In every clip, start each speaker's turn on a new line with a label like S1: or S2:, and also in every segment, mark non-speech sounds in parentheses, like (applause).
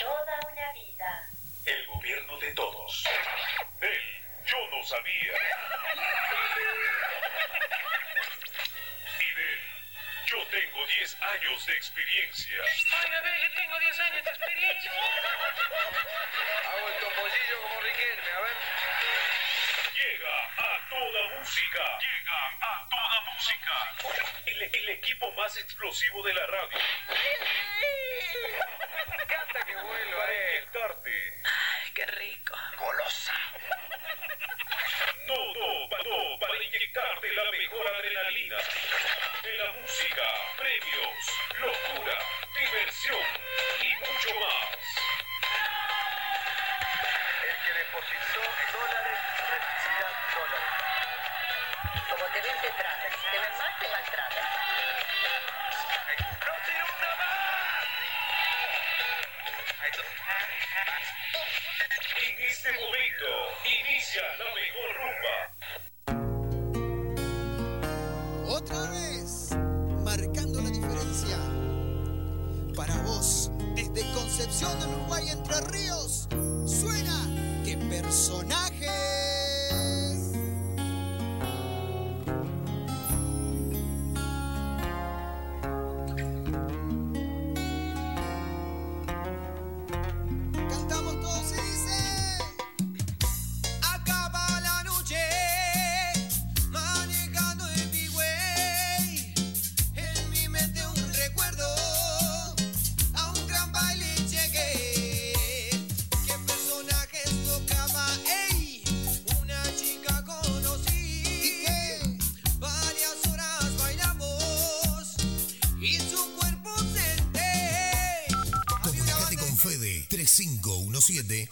S1: Toda una vida.
S2: El gobierno de todos. Él, yo no sabía. Y de él, yo tengo 10 años de experiencia.
S3: Ay, a ver, yo tengo 10 años de experiencia.
S4: Hago el topollillo como Riquelme, a ver.
S2: Llega a toda música. Llega a toda música. El, el equipo más explosivo de la radio.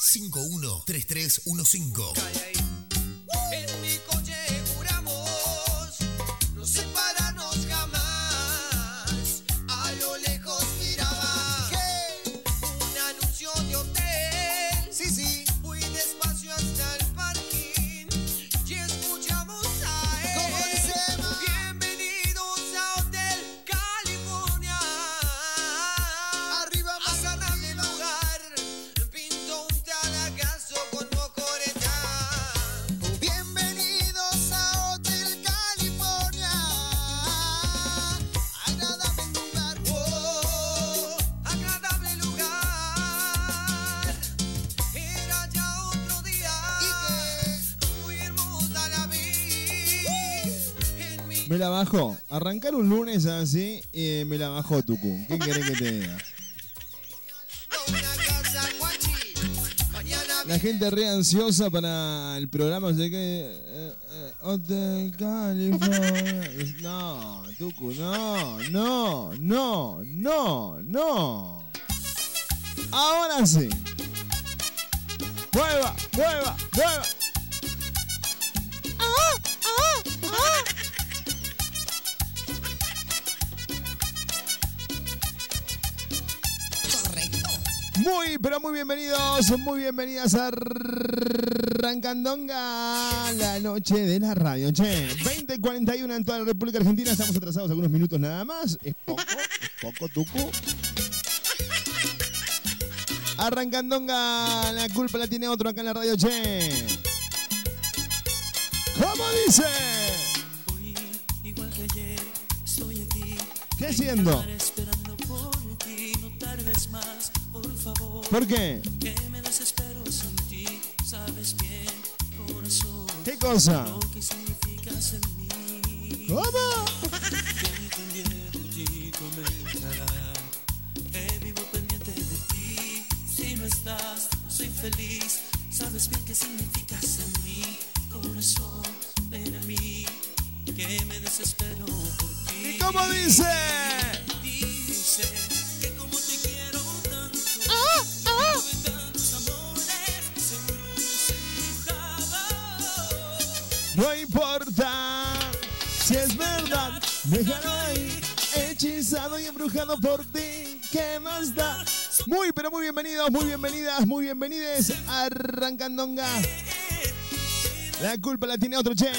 S5: 3517-513315.
S6: Un
S7: lunes así, eh, me la bajó Tucum. ¿Qué querés que te diga? La gente re ansiosa para el programa, sé que. eh, eh. No, Tucu, no, no, no, no, no. Ahora sí. Mueva, mueva, mueva. Muy, pero muy bienvenidos, muy bienvenidas a Rancandonga, la noche de la radio. Che, 20.41 en toda la República Argentina, estamos atrasados algunos minutos nada más. Es poco, es poco, tucu. Arrancandonga, la culpa la tiene otro acá en la radio, che. ¿Cómo dice?
S8: Igual que ayer, estoy aquí.
S7: ¿Qué haciendo?
S8: Esperando por ti, no tardes más, por favor.
S7: ¿Por qué?
S8: Que me desespero sin ti, sabes bien, corazón.
S7: ¿Qué cosa?
S8: Lo que significas en mí.
S7: ¿Cómo? (laughs)
S8: Que entendí por ti comenzará. Que vivo pendiente de ti. Si no estás, no soy feliz. Sabes bien qué significas en mí, corazón. Ven a mí, que me desespero por ti.
S7: ¿Y cómo? Dice embrujado por ti. ¿Qué más da? Muy, pero muy bienvenidos, muy bienvenidas, muy bienvenides a Rancandonga. La culpa la tiene otro che,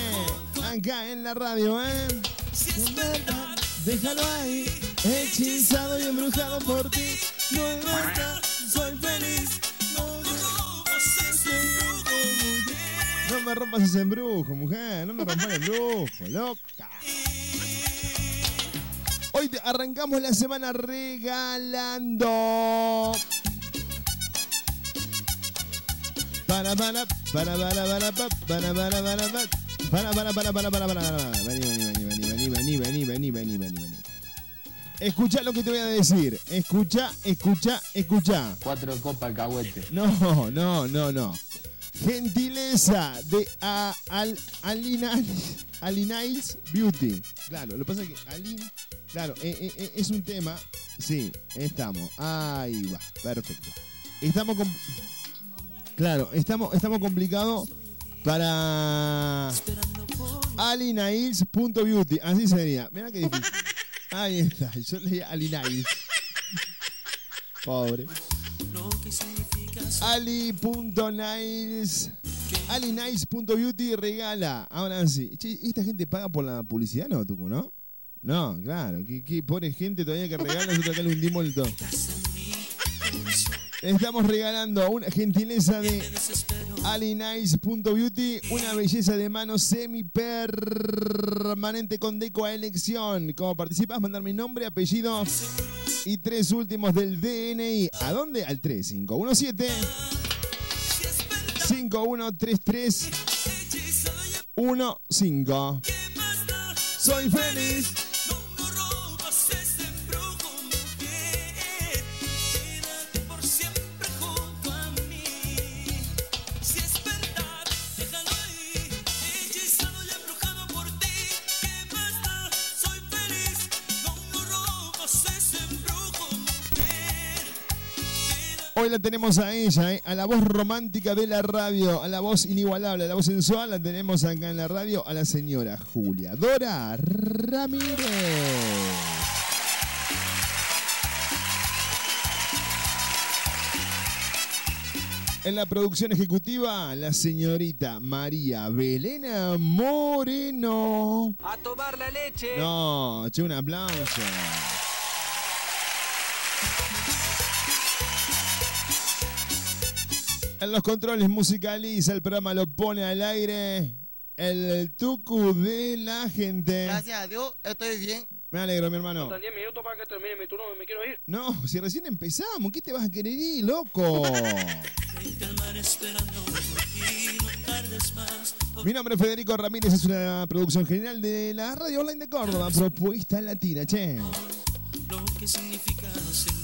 S7: acá en la radio, ¿eh?
S8: Es verdad,
S7: Déjalo ahí, Hechizado y embrujado por ti. No es verdad, soy feliz. No me rompas ese embrujo, mujer. No me rompas el embrujo, loca. Hoy arrancamos la semana regalando. Para para para para para pa, para para para pa, para para para para para para para vení vení vení vení vení vení vení vení vení Escucha lo que te voy a decir. Escucha, escucha, escucha.
S9: Cuatro copas alcahuete.
S7: No, no, no, no. Gentileza de Alinails Beauty. Claro, lo que pasa es que Alin, claro, eh, eh, eh, es un tema. Sí, estamos. Ahí va, perfecto. Estamos con. Claro, estamos, estamos complicados para alinails.beauty. Así sería. Mira qué difícil. Ahí está. Yo leía Alinails. Pobre. Ali.nails aliniles.beauty regala. Ahora sí. Che, ¿esta gente paga por la publicidad no, Tuco, no? No, claro. ¿Qué, qué pobre gente todavía que regala? Nosotros acá le hundimos el todo. Estamos regalando una gentileza de alinice.beauty, una belleza de mano semi-permanente con deco a elección. Como participas, mandar mi nombre, apellido y tres últimos del DNI. ¿A dónde? Al 3517 5133 15. Soy feliz. Hoy la tenemos a ella, ¿eh? a la voz romántica de la radio, a la voz inigualable, a la voz sensual, la tenemos acá en la radio, a la señora Julia Dora Ramírez. En la producción ejecutiva, la señorita María Belena Moreno.
S10: A tomar la leche.
S7: No, che, un aplauso. En los controles musicaliza el programa, lo pone al aire el tucu de la gente.
S11: Gracias a Dios, estoy bien.
S7: Me alegro, mi hermano.
S4: Faltan 10 minutos para que termine mi turno, me quiero ir.
S7: No, si recién empezamos, ¿qué te vas a querer ir, loco? (laughs) Mi nombre es Federico Ramírez, es una producción general de la Radio Online de Córdoba, propuesta latina, che.
S8: Lo que significas en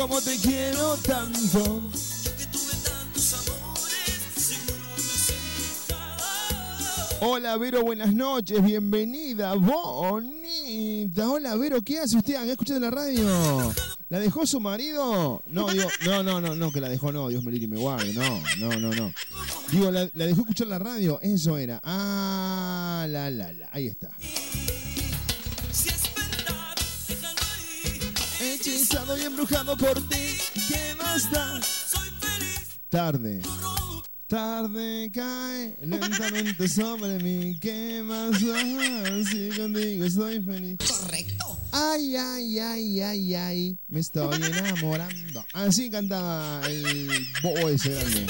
S7: como te quiero tanto.
S8: que tuve tantos amores.
S7: Hola Vero, buenas noches, bienvenida, bonita. Hola Vero, ¿qué hace usted? ¿Ha escuchado la radio? ¿La dejó su marido? No, no, no, no, no, que la dejó, no, Dios me libre y guarde, no, no, no, no. Digo, la dejó escuchar la radio, eso era. Ah, la, la, la, ahí está. Hechizado y embrujado por ti, ¿qué más da?
S8: Soy feliz.
S7: Tarde. Tarde cae lentamente sobre mí. ¿Qué más da? Si contigo estoy feliz.
S11: Correcto.
S7: Ay, ay, ay, ay, ay. Me estoy enamorando. Así cantaba el bobo ese grande.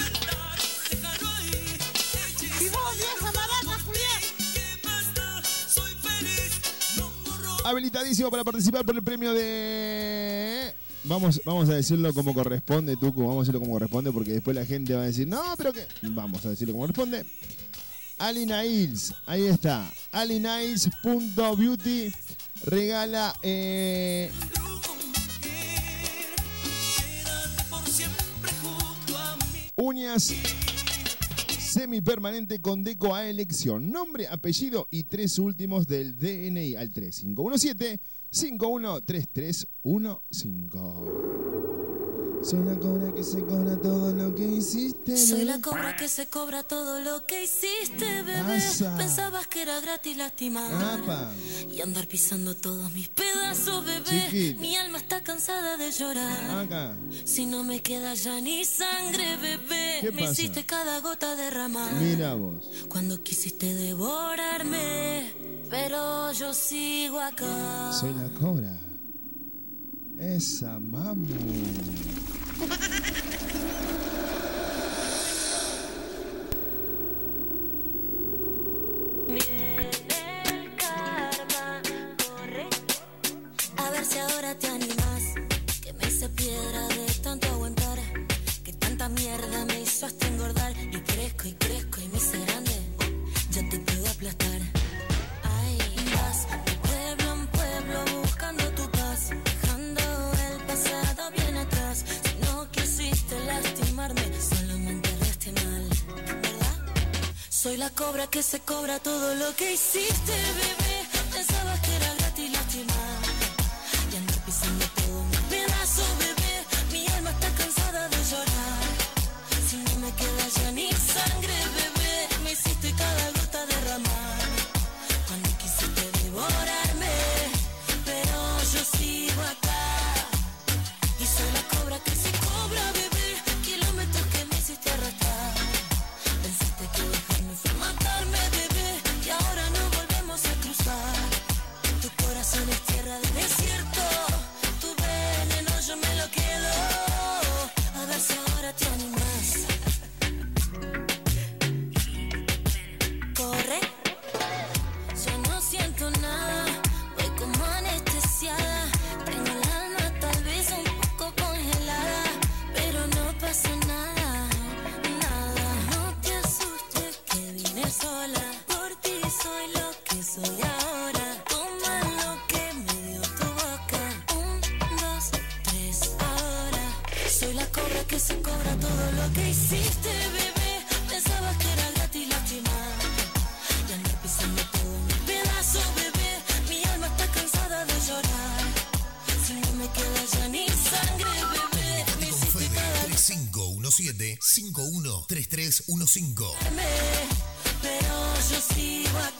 S7: Habilitadísimo para participar por el premio de. Vamos, vamos a decirlo como corresponde, Tucu. Vamos a decirlo como corresponde porque después la gente va a decir, no, pero que. Vamos a decirlo como corresponde. Alinails, ahí está. Alinails.beauty regala eh, uñas semipermanente con deco a elección. Nombre, apellido y tres últimos del DNI al 3517 513315. Soy la cobra que se cobra todo lo que hiciste.
S12: Soy la
S7: bebé.
S12: cobra que se cobra todo lo que hiciste, bebé.
S7: Asa.
S12: Pensabas que era gratis lastimar
S7: Apa.
S12: y andar pisando todos mis pedazos, bebé. Mi alma está cansada de llorar.
S7: Acá.
S12: Si no me queda ya ni sangre, bebé.
S7: ¿Qué
S12: me hiciste cada gota derramar.
S7: Mira vos.
S12: Cuando quisiste devorarme, pero yo sigo acá.
S10: Soy la cobra. Esa mamu. (laughs)
S12: se cobra todo lo que hiciste, bebé.
S13: 3517-513315.
S12: pero yo sigo acá.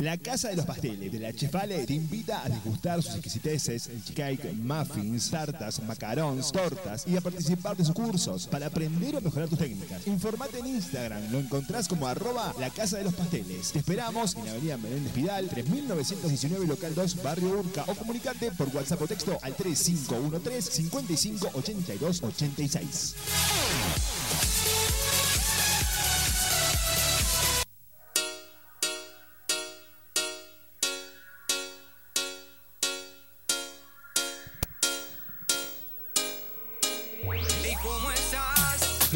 S10: La Casa de los Pasteles de la Chefale te invita a degustar sus exquisiteces, cake, muffins, tartas, macarons, tortas y a participar de sus cursos para aprender o mejorar tus técnicas. Informate en Instagram, lo encontrás como arroba la Casa de los Pasteles. Te esperamos en la avenida Menéndez Vidal, 3919 local 2, barrio Urca o comunicate por WhatsApp o texto al 3513 55 82 86.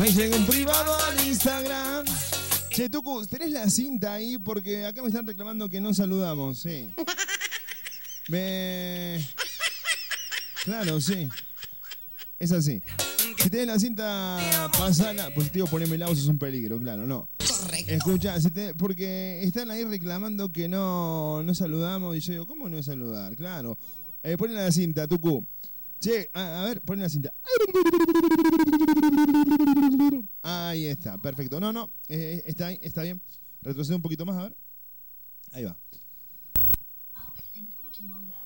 S10: Me llega un privado al Instagram. Che, Tucu, ¿tenés la cinta ahí? Porque acá me están reclamando que no saludamos, sí. (laughs) Me... Claro, sí. Es así.
S7: Si tenés la cinta, pasala. Positivo, poneme el es un peligro, claro, no.
S6: Correcto.
S7: Escucha, si te- porque están ahí reclamando que no, no saludamos. Y yo digo, ¿cómo no saludar? Claro. Eh, ponen la cinta, Tucu. Che, a, a ver, ponen la cinta. Ahí está, perfecto. No, no, eh, está, ahí, está bien. Retrocede un poquito más, a ver. Ahí va.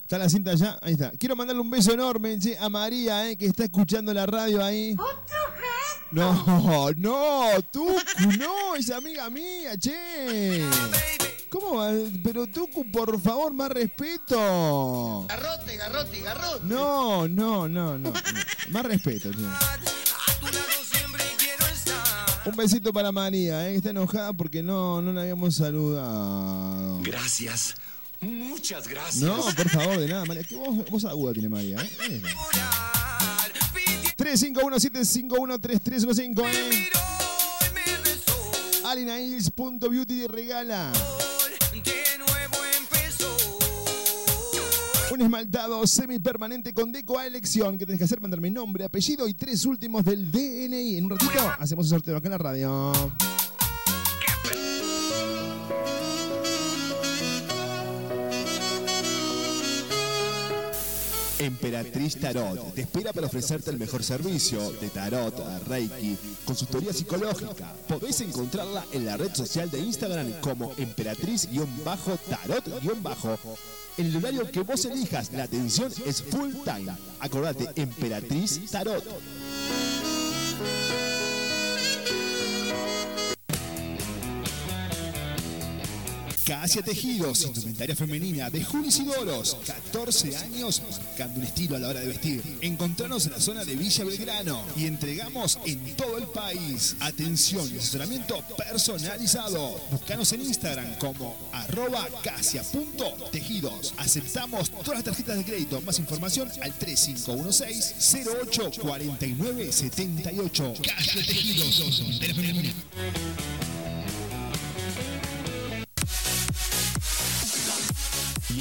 S7: Está la cinta ya, ahí está. Quiero mandarle un beso enorme che, a María, eh, que está escuchando la radio ahí. No, no, Tucu, no, es amiga mía, che. ¿Cómo va? Pero Tucu, por favor, más respeto.
S6: Garrote, garrote, garrote.
S7: No, no, no, no. Más respeto, che. Un besito para María, eh, que está enojada porque no, no la habíamos saludado.
S5: Gracias. Muchas gracias.
S7: No, por favor, de nada, María. ¿Qué voz, voz aguda tiene María? ¿eh? Esa. 351-751-3315, ¿eh? Alinails.beauty te regala. Un esmaltado semipermanente con deco a elección que tenés que hacer mandarme nombre, apellido y tres últimos del DNI. En un ratito hacemos el sorteo acá en la radio.
S10: Emperatriz Tarot te espera para ofrecerte el mejor servicio de tarot, reiki, consultoría psicológica. Podés encontrarla en la red social de Instagram como emperatriz-tarot- En el horario que vos elijas, la atención es full time. Acordate, Emperatriz Tarot. Casia Tejidos, indumentaria femenina de Julis y Doros, 14 años marcando un estilo a la hora de vestir. Encontranos en la zona de Villa Belgrano y entregamos en todo el país. Atención y asesoramiento personalizado. Búscanos en Instagram como arroba casia.tejidos. Aceptamos todas las tarjetas de crédito. Más información al 3516 0849 78. Casia Tejidos,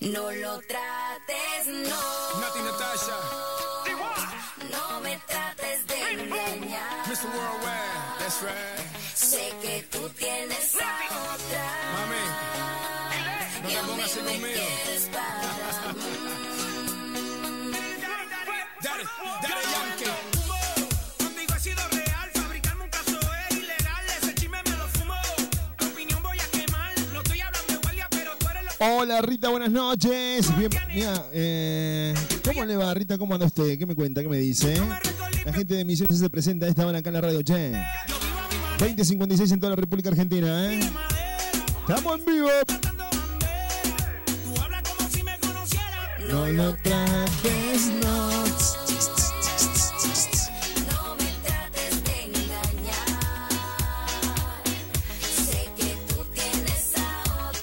S12: No lo trates, no.
S14: Nati Natasha.
S12: No me trates de engañar.
S14: Mr. Worldwide, that's right.
S7: Hola Rita, buenas noches. Bien, mira, eh, ¿cómo le va Rita? ¿Cómo anda usted? ¿Qué me cuenta? ¿Qué me dice? La gente de Misiones se presenta esta hora acá en la radio, che. 2056 en toda la República Argentina, ¿eh? Estamos en vivo. No lo trates. No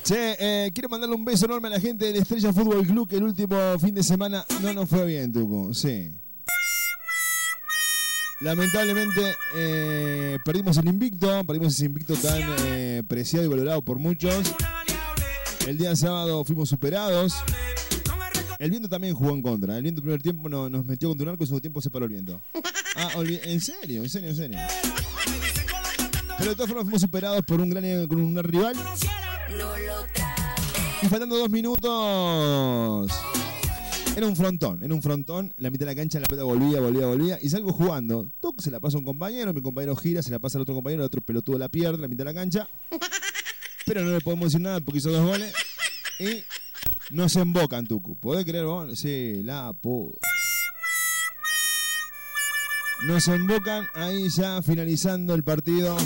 S7: Che, eh, quiero mandarle un beso enorme a la gente del Estrella Fútbol Club que el último fin de semana no nos fue bien, Tuco. Sí. Lamentablemente eh, perdimos el invicto, perdimos ese invicto tan eh, preciado y valorado por muchos. El día sábado fuimos superados. El viento también jugó en contra. El viento el primer tiempo no- nos metió contra un arco y segundo tiempo se paró el viento. Ah, en serio, en serio, en serio. Pero de todas formas fuimos superados por un gran rival.
S12: No lo trates.
S7: Faltando dos minutos. Era un frontón, era un frontón. La mitad de la cancha la pelota volvía, volvía, volvía. Y salgo jugando. Tuc, se la pasa a un compañero, mi compañero gira, se la pasa al otro compañero, el otro pelotudo la pierde, la mitad de la cancha. Pero no le podemos decir nada porque hizo dos goles. Y nos embocan, Tucu. ¿Podés creer vos? Sí, la pu. Nos embocan ahí ya finalizando el partido.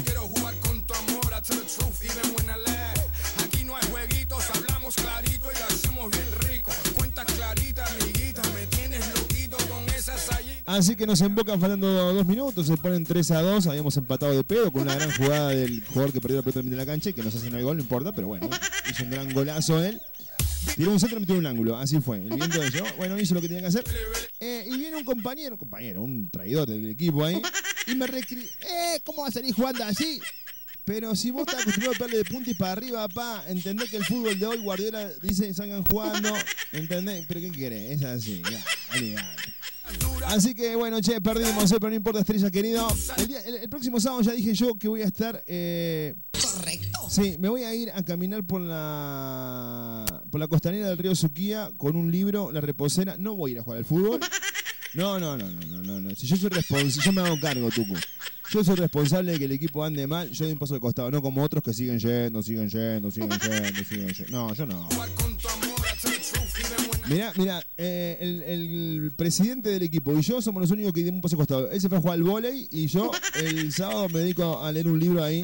S7: Así que nos embocan faltando dos minutos, se ponen 3 a 2, habíamos empatado de pedo con una gran jugada del jugador que perdió la pelota en la cancha y que nos hacen el gol, no importa, pero bueno, hizo un gran golazo él. Tiró un centro metió un ángulo, así fue. El viento bueno, hizo lo que tenía que hacer. Eh, y viene un compañero, un compañero, un traidor del equipo ahí, y me recri... ¡Eh! ¿Cómo va a salir jugando así? Pero si vos estás acostumbrado a pegarle de punta y para arriba, papá, entendés que el fútbol de hoy, Guardiola dice salgan jugando, ¿entendés? Pero ¿qué querés? Es así, ya, olvidate. Así que bueno, che, perdimos, eh, pero no importa, estrella querido. El, día- el- el próximo sábado ya dije yo que voy a estar. Correcto. Sí, me voy a ir a caminar por la por la costanera del río Suquía con un libro, La Reposera. No voy a ir a jugar al fútbol. (laughs) No, no, no, no, no, no, no. Si yo soy responsable, yo me hago cargo, Tucu. Yo soy responsable de que el equipo ande mal, yo doy un paso al costado, no como otros que siguen yendo, siguen yendo, siguen yendo, siguen yendo. No, yo no. Mirá, mirá, eh, el, el presidente del equipo y yo somos los únicos que dimos un paso al costado. Él se fue a jugar al vóley y yo el (laughs) sábado me dedico a leer un libro ahí.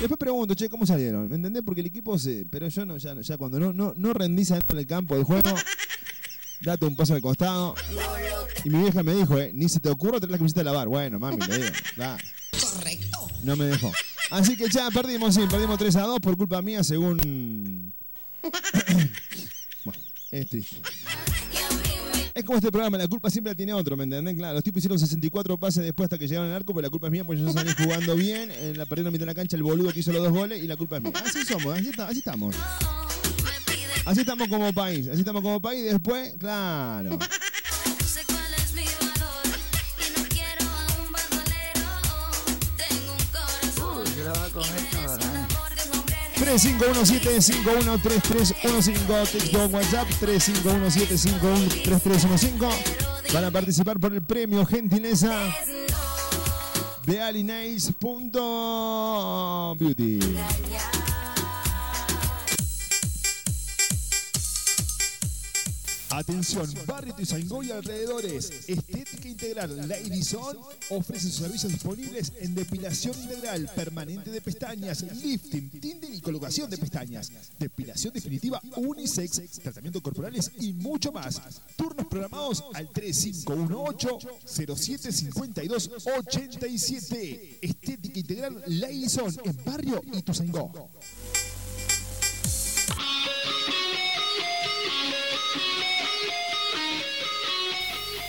S7: Después pregunto, che, ¿cómo salieron? ¿Me entendés? Porque el equipo se... Pero yo no, ya, ya cuando no, no, no rendís adentro del campo del juego, date un paso al costado. Y mi vieja me dijo, eh, ni se te ocurra traer la camiseta a lavar. Bueno, mami, le digo, claro.
S11: Correcto.
S7: No me dejó. Así que ya perdimos, sí, perdimos 3 a 2 por culpa mía, según. (laughs) bueno, es triste. Es como este programa, la culpa siempre la tiene otro, ¿me entendés? Claro, los tipos hicieron 64 pases después hasta que llegaron al arco, pero la culpa es mía porque yo salí (laughs) jugando bien, en la perdieron a mitad de la cancha el boludo que hizo los dos goles y la culpa es mía. Así somos, así, está- así estamos. Así estamos como país, así estamos como país, después, claro.
S12: Sé cuál es mi valor y no quiero a un
S7: 3517-513315, texto WhatsApp 3517-513315. Van a participar por el premio Gentileza de alinace.beauty.
S10: Atención, Barrio Tizangó y alrededores. Estética Integral Lady-Son ofrece sus servicios disponibles en depilación integral permanente de pestañas, lifting, tinding y colocación de pestañas, depilación definitiva unisex, tratamientos corporales y mucho más. Turnos programados al 3518-075287. Estética Integral Lady-Son en Barrio Ituzaingó.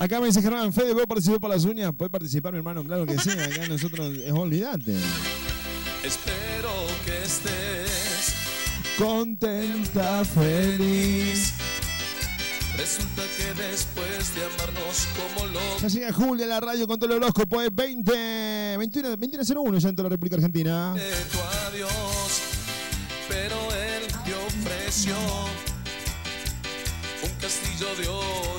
S7: Acá me dice Germán, Fede, ¿puedo participar por las uñas? ¿Puede participar, mi hermano? Claro que sí, acá nosotros, es olvidate.
S15: Espero que estés
S7: Contenta, feliz.
S15: Resulta que después de amarnos como locos
S7: Ya llega Julia la radio con todo el horóscopo, es 20, 21, 21.01 ya en toda la República Argentina.
S15: de tu adiós, pero él te ofreció un castillo de oro,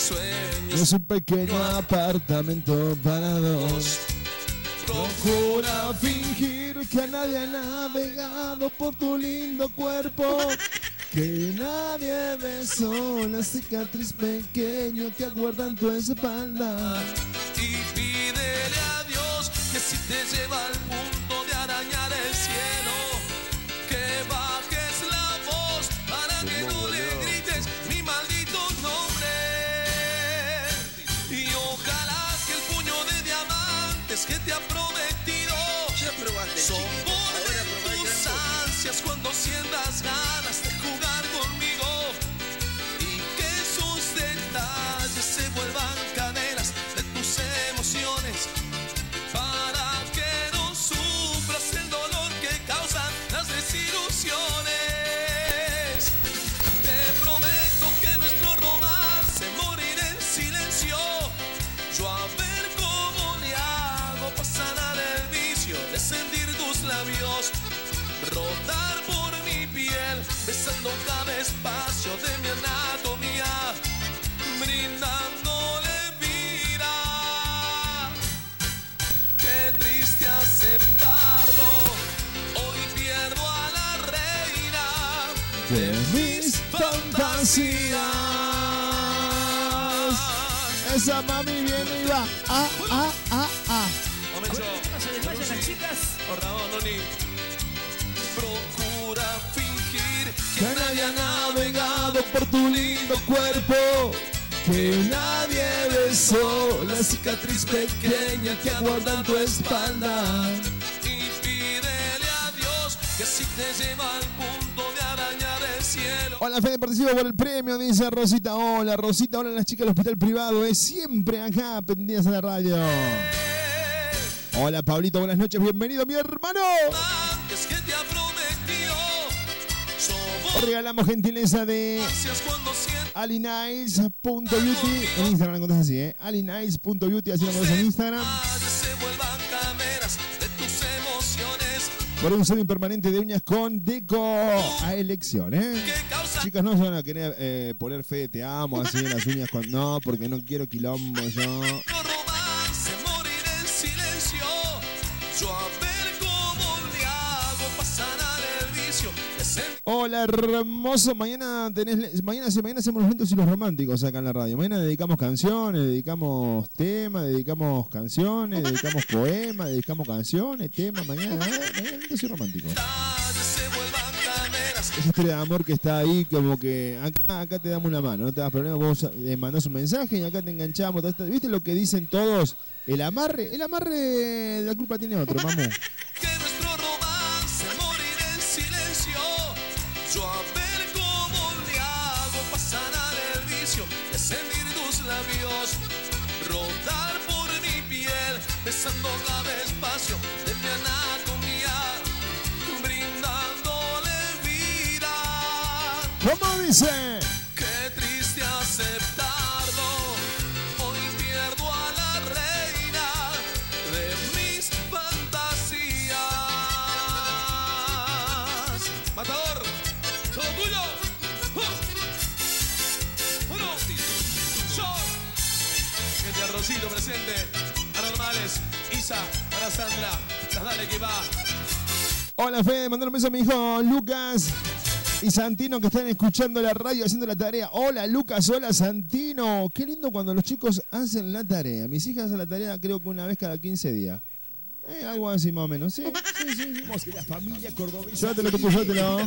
S15: sueños.
S7: Es un pequeño apartamento para dos. Procura fingir que nadie ha navegado por tu lindo cuerpo. (laughs) Que nadie besó la cicatriz pequeña que aguarda en tu espalda.
S15: Y pídele a Dios que si te lleva al punto no sientas ganas de jugar conmigo y que sus detalles se vuelvan cadenas de tus emociones para que no sufras el dolor que causan las desilusiones. Te prometo que nuestro romance morirá en silencio. Yo a ver cómo le hago pasar al vicio de tus labios rodar besando cada espacio de mi anatomía, brindándole vida. Qué triste aceptarlo, hoy pierdo a la reina
S7: de mis fantasías. Esa mami viene y va. Ah, ah, ah, ah.
S15: Momento.
S9: No se desmayan las chicas.
S15: Por Ramón Noni. Procura fingir
S7: Que nadie ha navegado por tu lindo cuerpo. Que nadie besó la cicatriz pequeña que aguarda en tu espalda.
S15: y pídele a Dios que si te lleva al punto de arañar el cielo.
S7: Hola, Fede, participo por el premio, dice Rosita. Hola, Rosita. Hola, las chicas del hospital privado. Es siempre acá, pendientes a la radio. Hola, Pablito. Buenas noches. Bienvenido, mi hermano. Regalamos gentileza de alinice.beauty. En Instagram encontrás así, ¿eh? alinice.beauty. Así lo en Instagram. Por un semi permanente de uñas con deco a elección, ¿eh? Chicas, no se van a querer eh, poner fe, te amo, así en las uñas con... No, porque no quiero quilombo yo. Hola, hermoso. Mañana tenés, mañana, mañana hacemos los lentos y los románticos acá en la radio. Mañana dedicamos canciones, dedicamos temas, dedicamos canciones, dedicamos poemas, dedicamos canciones, temas. Mañana, mañana lentos y románticos. Esa historia de amor que está ahí, como que acá, acá te damos una mano, no te das problema, vos eh, mandás un mensaje y acá te enganchamos. ¿Viste lo que dicen todos? El amarre, el amarre, la culpa tiene otro, mamu. (laughs)
S15: Yo a ver cómo le hago para sanar el vicio. De tus labios. Rodar por mi piel. Besando cada espacio de mi anatomía. Brindándole vida.
S7: ¿Cómo dice?
S15: Para Sandra. Dale que va.
S7: Hola, Fede, mandar un beso a mi hijo Lucas y Santino que están escuchando la radio haciendo la tarea. Hola, Lucas, hola, Santino. Qué lindo cuando los chicos hacen la tarea. Mis hijas hacen la tarea creo que una vez cada 15 días. Eh, algo así más o menos, ¿sí? (laughs) Sí, sí, sí.
S10: La familia cordobesa.
S7: Llévatelo.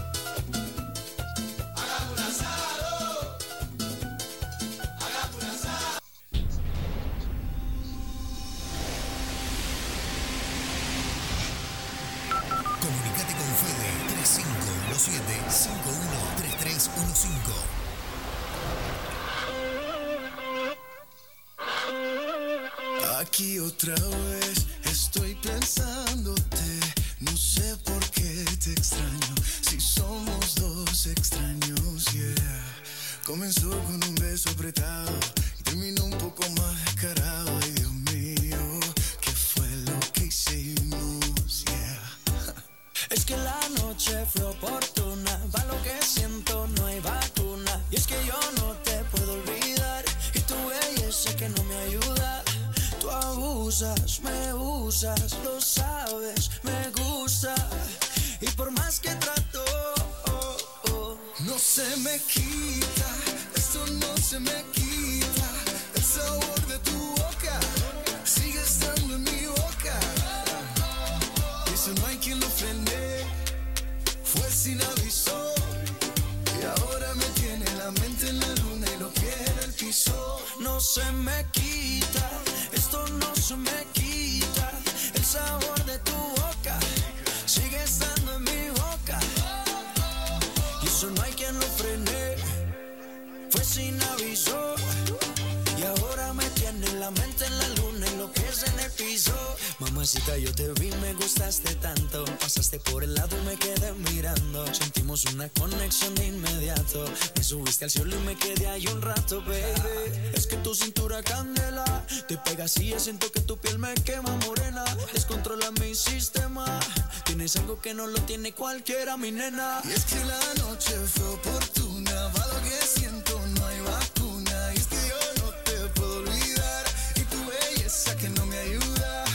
S16: Inmediato. Me subiste al cielo y me quedé ahí un rato, baby. Es que tu cintura candela. Te pegas y siento que tu piel me quema morena. Descontrola mi sistema. Tienes algo que no lo tiene cualquiera, mi nena.
S17: Y es que la noche fue oportuna, va lo que siento, no hay vacuna. Y es que yo no te puedo olvidar, y tu belleza que no me ayuda.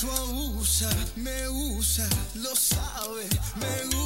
S17: Tú abusas, me usa, lo sabes, me gusta.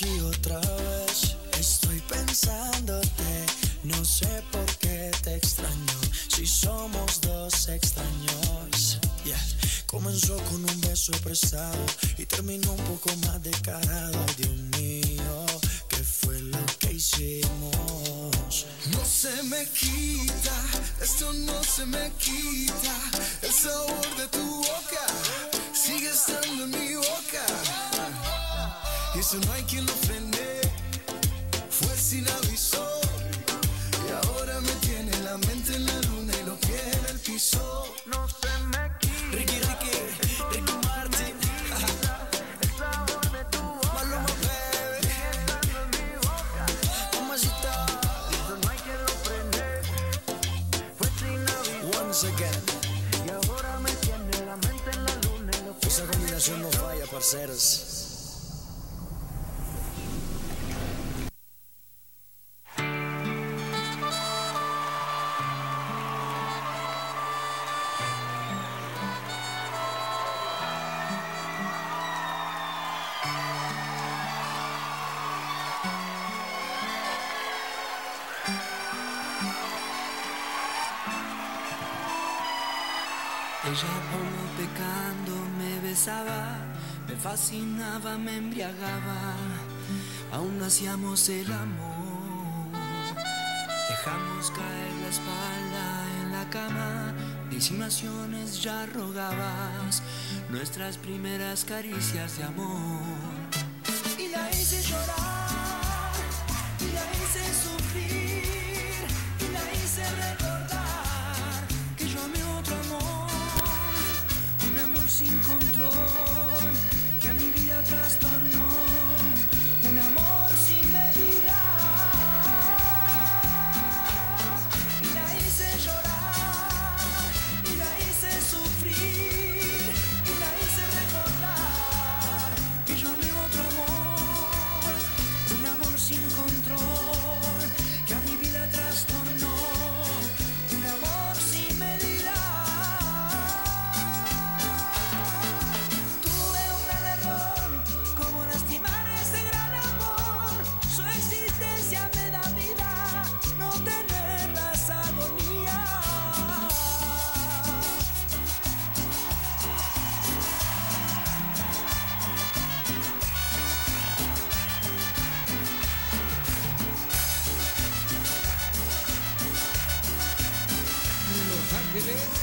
S16: Aquí otra vez estoy pensándote. No sé por qué te extraño. Si somos dos extraños. Yeah. Comenzó con un beso prestado y terminó un poco más descarado. Dios mío, ¿qué fue lo que hicimos?
S17: No se me quita, esto no se me quita. El sabor de tu boca sigue estando en mi boca. Y eso no hay quien lo frene. Fue sin aviso. Y ahora me tiene la mente en la luna y los pies en el piso.
S16: No se me quita. Ricky, Ricky, Ricky Martin. Maluma, baby. Mamacita. Once again.
S17: Y ahora me tiene la mente en la luna y los pies
S16: Esa combinación no falla, parceros.
S8: Pecando me besaba, me fascinaba, me embriagaba, aún hacíamos el amor. Dejamos caer la espalda en la cama, disimulaciones ya rogabas, nuestras primeras caricias de amor. Y la hice llorar,
S7: Los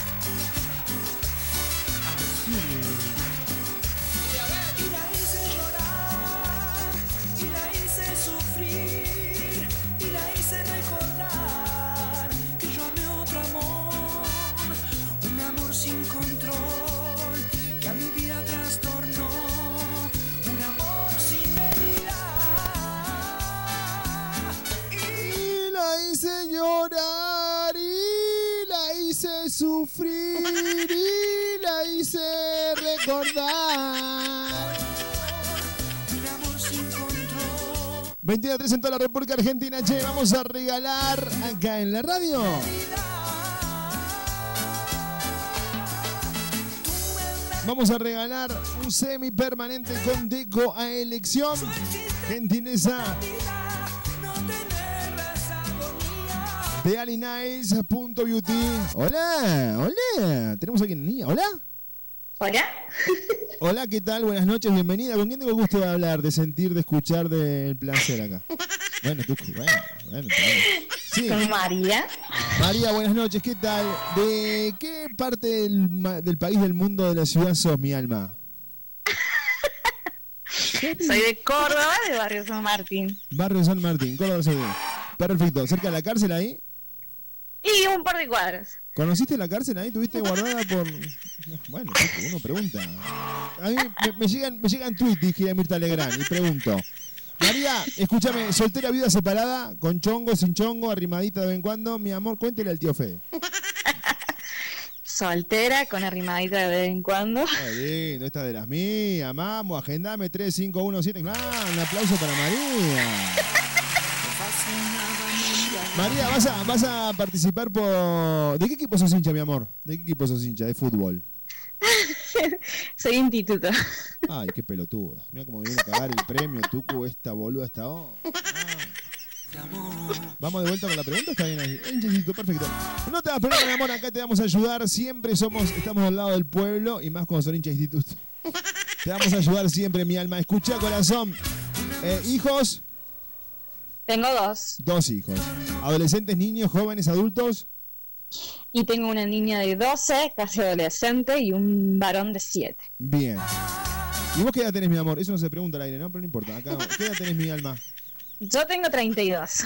S8: sufrir y la hice recordar. Un amor sin control.
S7: 21 a 3 en toda la República Argentina. Che, vamos a regalar acá en la radio. Vamos a regalar un semi permanente con deco a elección. Gentileza de alinice.beauty. Hola, hola. Tenemos aquí una niña. Hola.
S18: Hola. (laughs)
S7: Hola, ¿qué tal? Buenas noches, bienvenida. ¿Con quién tengo el gusto de hablar, de sentir, de escuchar, del placer acá? Bueno, tú, bueno, bueno. Sí.
S18: Con María.
S7: María, buenas noches, ¿qué tal? ¿De qué parte del, del país, del mundo, de la ciudad sos, mi alma? (laughs)
S18: Soy de Córdoba, de Barrio San Martín.
S7: Barrio San Martín, Córdoba, Argentina. Perfecto, ¿cerca de la cárcel ahí?
S18: Y un par de cuadras.
S7: ¿Conociste la cárcel ahí? ¿Tuviste guardada por...? Bueno, chico, uno pregunta. A mí me, me llegan, me llegan tweets, dije a Mirta Legrand, y pregunto. María, escúchame, soltera, vida separada, con chongo, sin chongo, arrimadita de vez en cuando. Mi amor, cuéntele al tío Fede.
S18: Soltera, con arrimadita de vez en cuando.
S7: Qué lindo, esta de las mías, vamos, agendame 3517. Claro, un aplauso para María. María, vas a, vas a participar por... ¿De qué equipo sos hincha, mi amor? ¿De qué equipo sos hincha? ¿De fútbol? (laughs)
S18: Soy instituto.
S7: Ay, qué pelotuda. Mira cómo viene a cagar el premio, Tucu, esta boluda, esta... oh. Vamos de vuelta con la pregunta, está bien ahí. Perfecto. No te das problema, mi amor, acá te vamos a ayudar. Siempre somos, estamos al lado del pueblo y más cuando son hinchas de instituto. Te vamos a ayudar siempre, mi alma. Escucha, corazón. Eh, hijos,
S18: Tengo dos.
S7: dos hijos. Adolescentes, niños, jóvenes, adultos.
S18: Y tengo una niña de 12, casi adolescente, y un varón de 7.
S7: Bien. ¿Y vos qué edad tenés, mi amor? Eso no se pregunta al aire, ¿no? Pero no importa. Acá, ¿Qué edad tenés, mi alma?
S18: Yo tengo 32.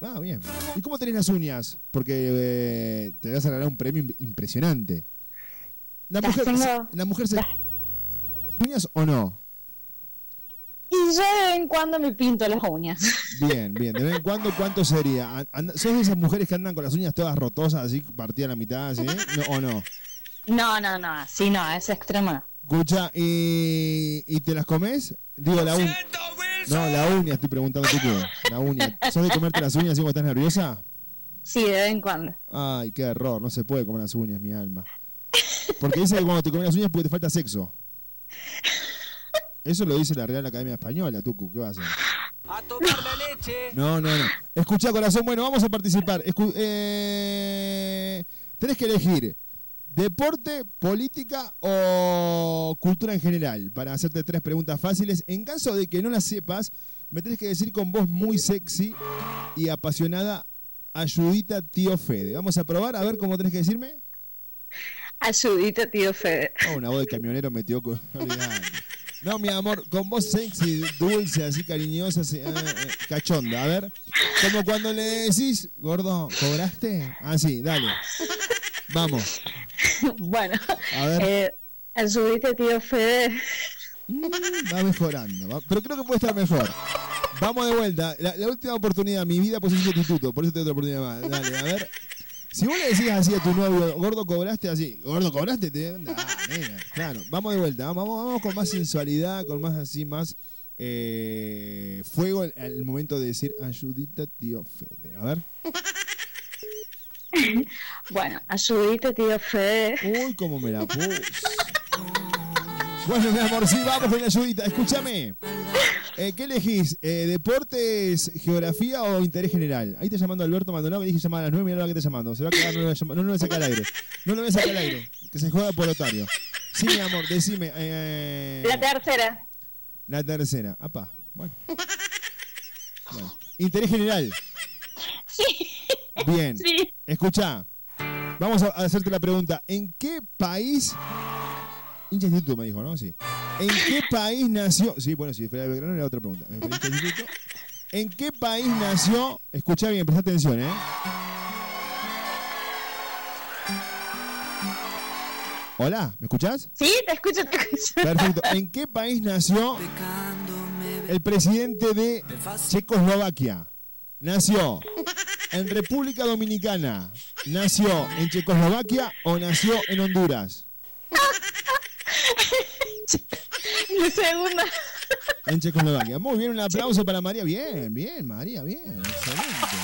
S7: Ah, bien. ¿Y cómo tenés las uñas? Porque eh, te vas a ganar un premio im- impresionante. ¿La
S18: Las
S7: mujer,
S18: tengo-
S7: ¿la mujer se, las uñas o no?
S18: Y yo de vez en cuando me pinto las uñas. (laughs)
S7: Bien, bien. ¿De vez en cuando cuánto sería? ¿Sos de esas mujeres que andan con las uñas todas rotosas, así, partidas a la mitad, así? ¿No, ¿O no?
S18: No, no, no, sí, no, es extremo. no.
S7: Escucha, ¿y, ¿y te las comes? Digo, la uña. No, la uña, estoy preguntando tú qué. La uña. ¿Sos de comerte las uñas así cuando estás nerviosa?
S18: Sí, de vez en cuando.
S7: Ay, qué error, no se puede comer las uñas, mi alma. Porque dice que cuando te comes las uñas es porque te falta sexo. Eso lo dice la Real Academia Española, Tucu, ¿qué vas a hacer?
S17: A tomar la leche.
S7: No, no, no. Escucha, corazón, bueno, vamos a participar. Escu- eh, tenés que elegir deporte, política o cultura en general para hacerte tres preguntas fáciles. En caso de que no las sepas, me tenés que decir con voz muy sexy y apasionada, ayudita tío Fede. Vamos a probar, a ver cómo tenés que decirme.
S18: Ayudita, tío Fede.
S7: Oh, una voz de camionero metió con... (laughs) No, mi amor, con voz sexy, dulce, así cariñosa, así, eh, eh, cachonda. A ver, como cuando le decís, gordo, ¿cobraste? Ah, sí, dale. Vamos.
S18: bueno,
S7: A ver.
S18: eh, ayudita, tío Fede.
S7: Va mejorando, va- pero creo que puede estar mejor. Vamos de vuelta. La, la última oportunidad, mi vida, pues es sustituto. Por eso te doy otra oportunidad más. Dale, a ver. Si vos le decías así a tu novio, gordo, cobraste así, gordo, cobraste, te. Ah, nena. Claro, vamos de vuelta. Vamos, vamos, vamos con más sensualidad, con más así, más eh, fuego al, al momento de decir ayudita, tío Fede. A ver. (laughs)
S18: Bueno, ayudita, tío Fede.
S7: Uy, cómo me la puse. Bueno, mi amor, sí, vamos con la ayudita. Escúchame. Eh, ¿Qué elegís? Eh, ¿Deportes, geografía o interés general? Ahí está llamando Alberto Maldonado, me dije llamar a las 9, mira lo que está llamando. Se va a quedar, no lo voy no voy a sacar al aire. No lo voy a sacar al aire. Que se juega por Otario. Sí, mi amor, decime. eh,
S18: La tercera.
S7: la tercera. Apa, bueno. Bueno. Interés general. Bien.
S18: Sí.
S7: Escucha. Vamos a a hacerte la pregunta. ¿En qué país... Hincha instituto me dijo, ¿no? Sí. ¿En qué país nació... Sí, bueno, si fuera de Belgrano era otra pregunta. ¿En qué país nació... Escucha bien, presta atención, ¿eh? Hola, ¿me escuchás?
S18: Sí, te escucho, te escucho.
S7: Perfecto. ¿En qué país nació el presidente de Checoslovaquia? Nació en República Dominicana. ¿Nació en Checoslovaquia o nació en Honduras? (laughs) (laughs)
S18: La segunda.
S7: En Checoslovaquia. Muy bien, un aplauso para María. Bien, bien, María, bien. Excelente.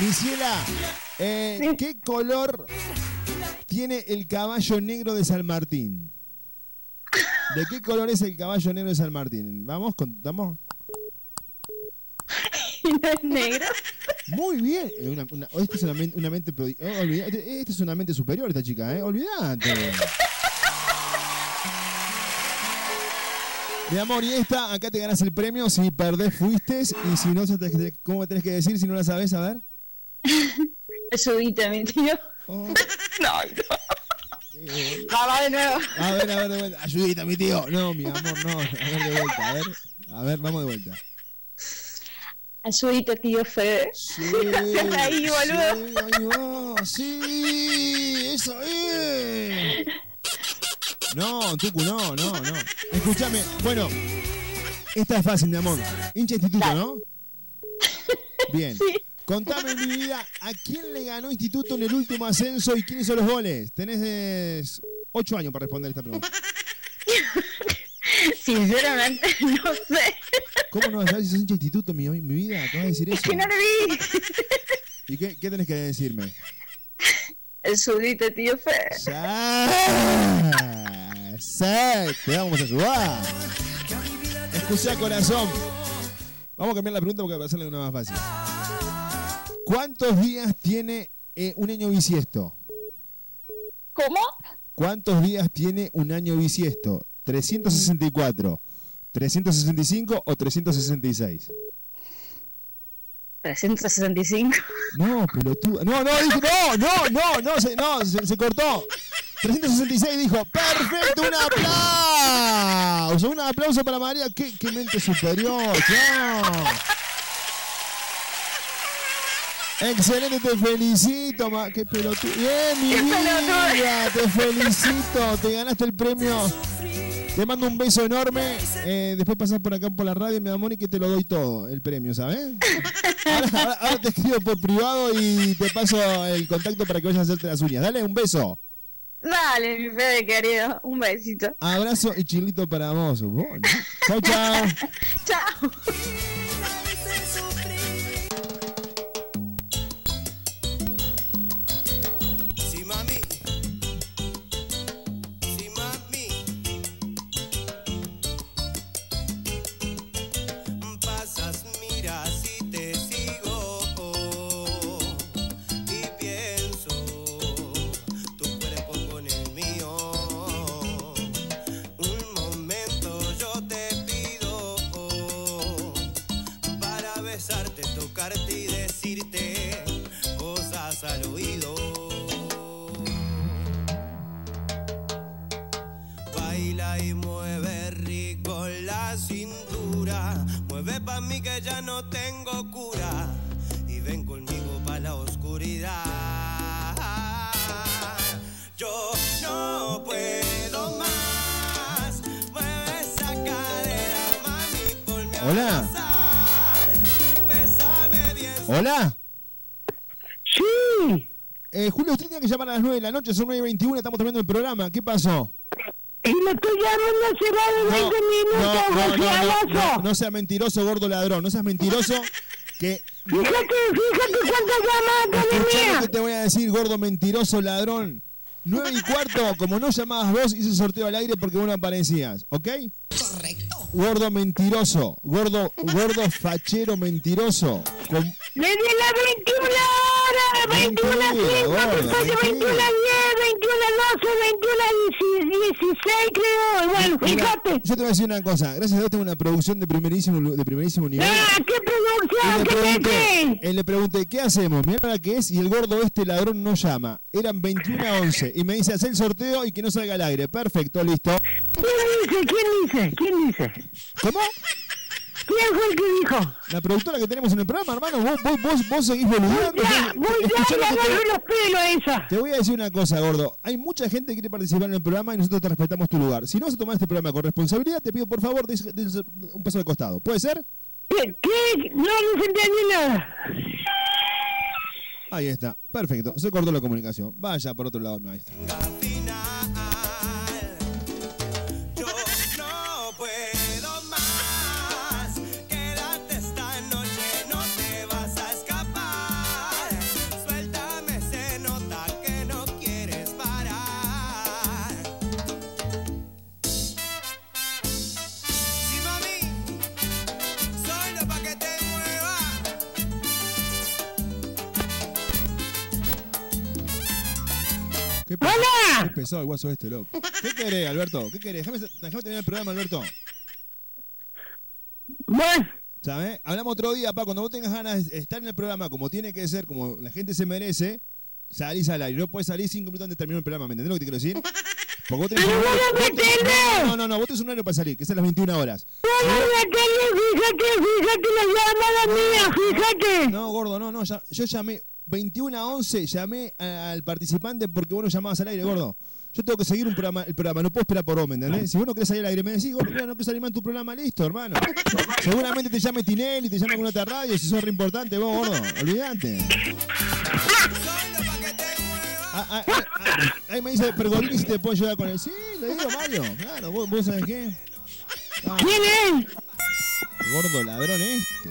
S7: Misiela, eh, ¿qué color tiene el caballo negro de San Martín? ¿De qué color es el caballo negro de San Martín? Vamos, contamos.
S18: ¿No es negro?
S7: Muy bien. Una, una- esta es una, men- una mente. prodi- oh, esta es una mente superior, esta chica, ¿eh? Olvidate. Mi amor, y esta, acá te ganas el premio. Si perdés, fuiste. Y si no, ¿cómo me tenés que decir si no la sabes? A ver. (laughs)
S18: Ayudita, mi tío.
S7: Oh. (laughs)
S18: No, no. Vamos de nuevo.
S7: A ver, a ver, de vuelta. Ayudita, mi tío. No, mi amor, no. A ver, de vuelta. A ver, a ver vamos de vuelta.
S18: Ayudita, tío Fede.
S7: Sí, (laughs)
S18: ahí, boludo.
S7: Sí, ahí va. Sí, eso es. No, Tucu, no, no, no. Escúchame, bueno, esta es fácil, mi amor. Hincha instituto, ¿no? Bien. Contame, mi vida, ¿a quién le ganó Instituto en el último ascenso y quién hizo los goles? Tenés eh, ocho años para responder esta pregunta. (laughs)
S18: Sinceramente, no sé.
S7: ¿Cómo no vas a saber si sos hincha de instituto, mi, mi vida? Acabas de decir eso.
S18: Que no lo vi.
S7: ¿Y qué, qué tenés que decirme?
S18: Ayudita, tío Fede.
S7: ¡Sí! ¡Sí! Te vamos a ayudar. Escucha, corazón. Vamos a cambiar la pregunta porque va a hacerle una más fácil. ¿Cuántos días tiene eh, un año bisiesto?
S18: ¿Cómo?
S7: ¿Cuántos días tiene un año bisiesto? ¿364, 365 o 366?
S18: 365.
S7: No, pelotudo. No, no, no, no, no, no, se, no, se, se cortó. 366 dijo, perfecto, un aplauso. Un aplauso para María. Qué, qué mente superior. Excelente, te felicito, ma. Qué pelotudo. Bien, mi vida, te felicito. Te ganaste el premio. Te mando un beso enorme. Eh, después pasás por acá por la radio, mi amor, y que te lo doy todo, el premio, ¿sabes? Ahora, ahora- ahora te escribo por privado y te paso el contacto para que vayas a hacerte las uñas. Dale, un beso.
S18: Dale, mi Fede querido. Un besito.
S7: Abrazo y chilito para vos. Chau, chau. (laughs)
S18: Chao.
S7: Julio, usted tenía que llamar a las 9 de la noche, son 9 y 21, estamos terminando el programa. ¿Qué pasó?
S11: Y lo estoy llamando hace más de 20 minutos,
S7: no, no, no, no, no seas mentiroso, gordo ladrón, no seas mentiroso. Que
S11: Fíjate, fíjate cuántas llamadas tenía.
S7: que te voy a decir, gordo mentiroso ladrón. 9 y cuarto, como no llamabas vos, hice el sorteo al aire porque vos no aparecías, ¿ok? Correcto. Gordo mentiroso, gordo, gordo fachero mentiroso. Con-
S11: Le di las 21 horas, 21 a 5,
S7: gordo,
S11: después de 21 a 10, 21 a 12, 21 a 16 creo. Bueno, fíjate.
S7: yo te voy a decir una cosa, gracias a Dios tengo una producción de primerísimo, de primerísimo nivel.
S11: Ah, ¿qué producción? ¿Qué
S7: pregunté, eh, le pregunté, ¿qué hacemos? Mira la que es y el gordo este ladrón no llama. Eran 21 a 11 y me dice, haz el sorteo y que no salga al aire. Perfecto, listo.
S11: ¿Quién dice? ¿Quién dice? ¿Quién dice?
S7: ¿Cómo?
S11: ¿Quién fue el que dijo?
S7: La productora que tenemos en el programa, hermano, vos, vos, vos, vos seguís boludeando.
S11: Ya, voy ya
S7: Escuchá
S11: y
S7: lo que te-
S11: los pelos esa.
S7: Te voy a decir una cosa, gordo. Hay mucha gente que quiere participar en el programa y nosotros te respetamos tu lugar. Si no vas a tomar este programa con responsabilidad, te pido por favor des- des- un paso al costado. ¿Puede ser?
S11: ¿Qué? ¿Qué? No, no se entendí nada.
S7: Ahí está. Perfecto. Se cortó la comunicación. Vaya por otro lado, maestro. Qué, pe- qué pesado el guaso este, loco. ¿Qué querés, Alberto? ¿Qué querés? Déjame, déjame terminar el programa, Alberto.
S11: Bueno.
S7: ¿Sabes? Hablamos otro día, pa. Cuando vos tengas ganas de estar en el programa como tiene que ser, como la gente se merece, salís al aire. No puedes salir cinco minutos antes de terminar el programa, ¿me entendés lo que te quiero decir? Porque vos tenés un horario- vos tenés- no, no, no, vos tenés un horario para salir, que es a las 21 horas.
S11: Fíjate, fíjate la llamada mía, fíjate.
S7: No, gordo, no, no. ya- yo llamé 21 a 11, llamé al participante porque vos no llamabas al aire, gordo. Yo tengo que seguir un programa, el programa, no puedo esperar por vos, ¿me entendés? Si vos no querés salir al aire, me decís, gordo, mira, no querés salir más en tu programa, listo, hermano. Seguramente te llame Tinelli, te llame alguna otra radio, si sos re importante, vos, gordo, olvídate. Ah, ah, ah, ah, Ahí me dice Pergolini si te puedo ayudar con él. Sí, le digo, Mario. Claro, vos, vos sabés qué. Ah,
S11: ¿Quién es?
S7: Gordo ladrón este.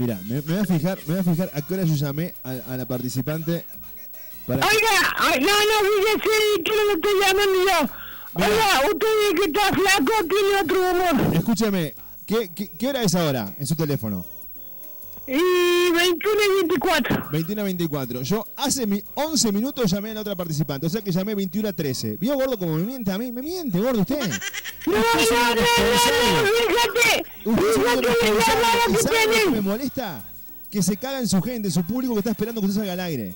S7: Mira, me, me voy a fijar, me voy a fijar a qué hora yo llamé a, a la participante para.
S11: Oiga, ay, no, no, fíjese que no lo estoy llamando yo. Oiga, usted dice que está flaco, tiene otro humor.
S7: Escúchame, ¿qué, qué, qué hora es ahora en su teléfono?
S11: Y 21 y 24.
S7: 21 a 24. Yo hace mi 11 minutos llamé a la otra participante, o sea que llamé 21 a 13. ¿Vio, gordo, como me miente a mí? Me miente, gordo, usted. (laughs)
S11: No, no, no,
S7: irresponsable.
S11: no, fíjate,
S7: Usted es un
S11: fíjate la
S7: irresponsable.
S11: llamada
S7: ¿Y
S11: que
S7: sabe lo que
S11: tiene.
S7: me molesta? Que se caga en su gente, en su público que está esperando que usted salga al aire.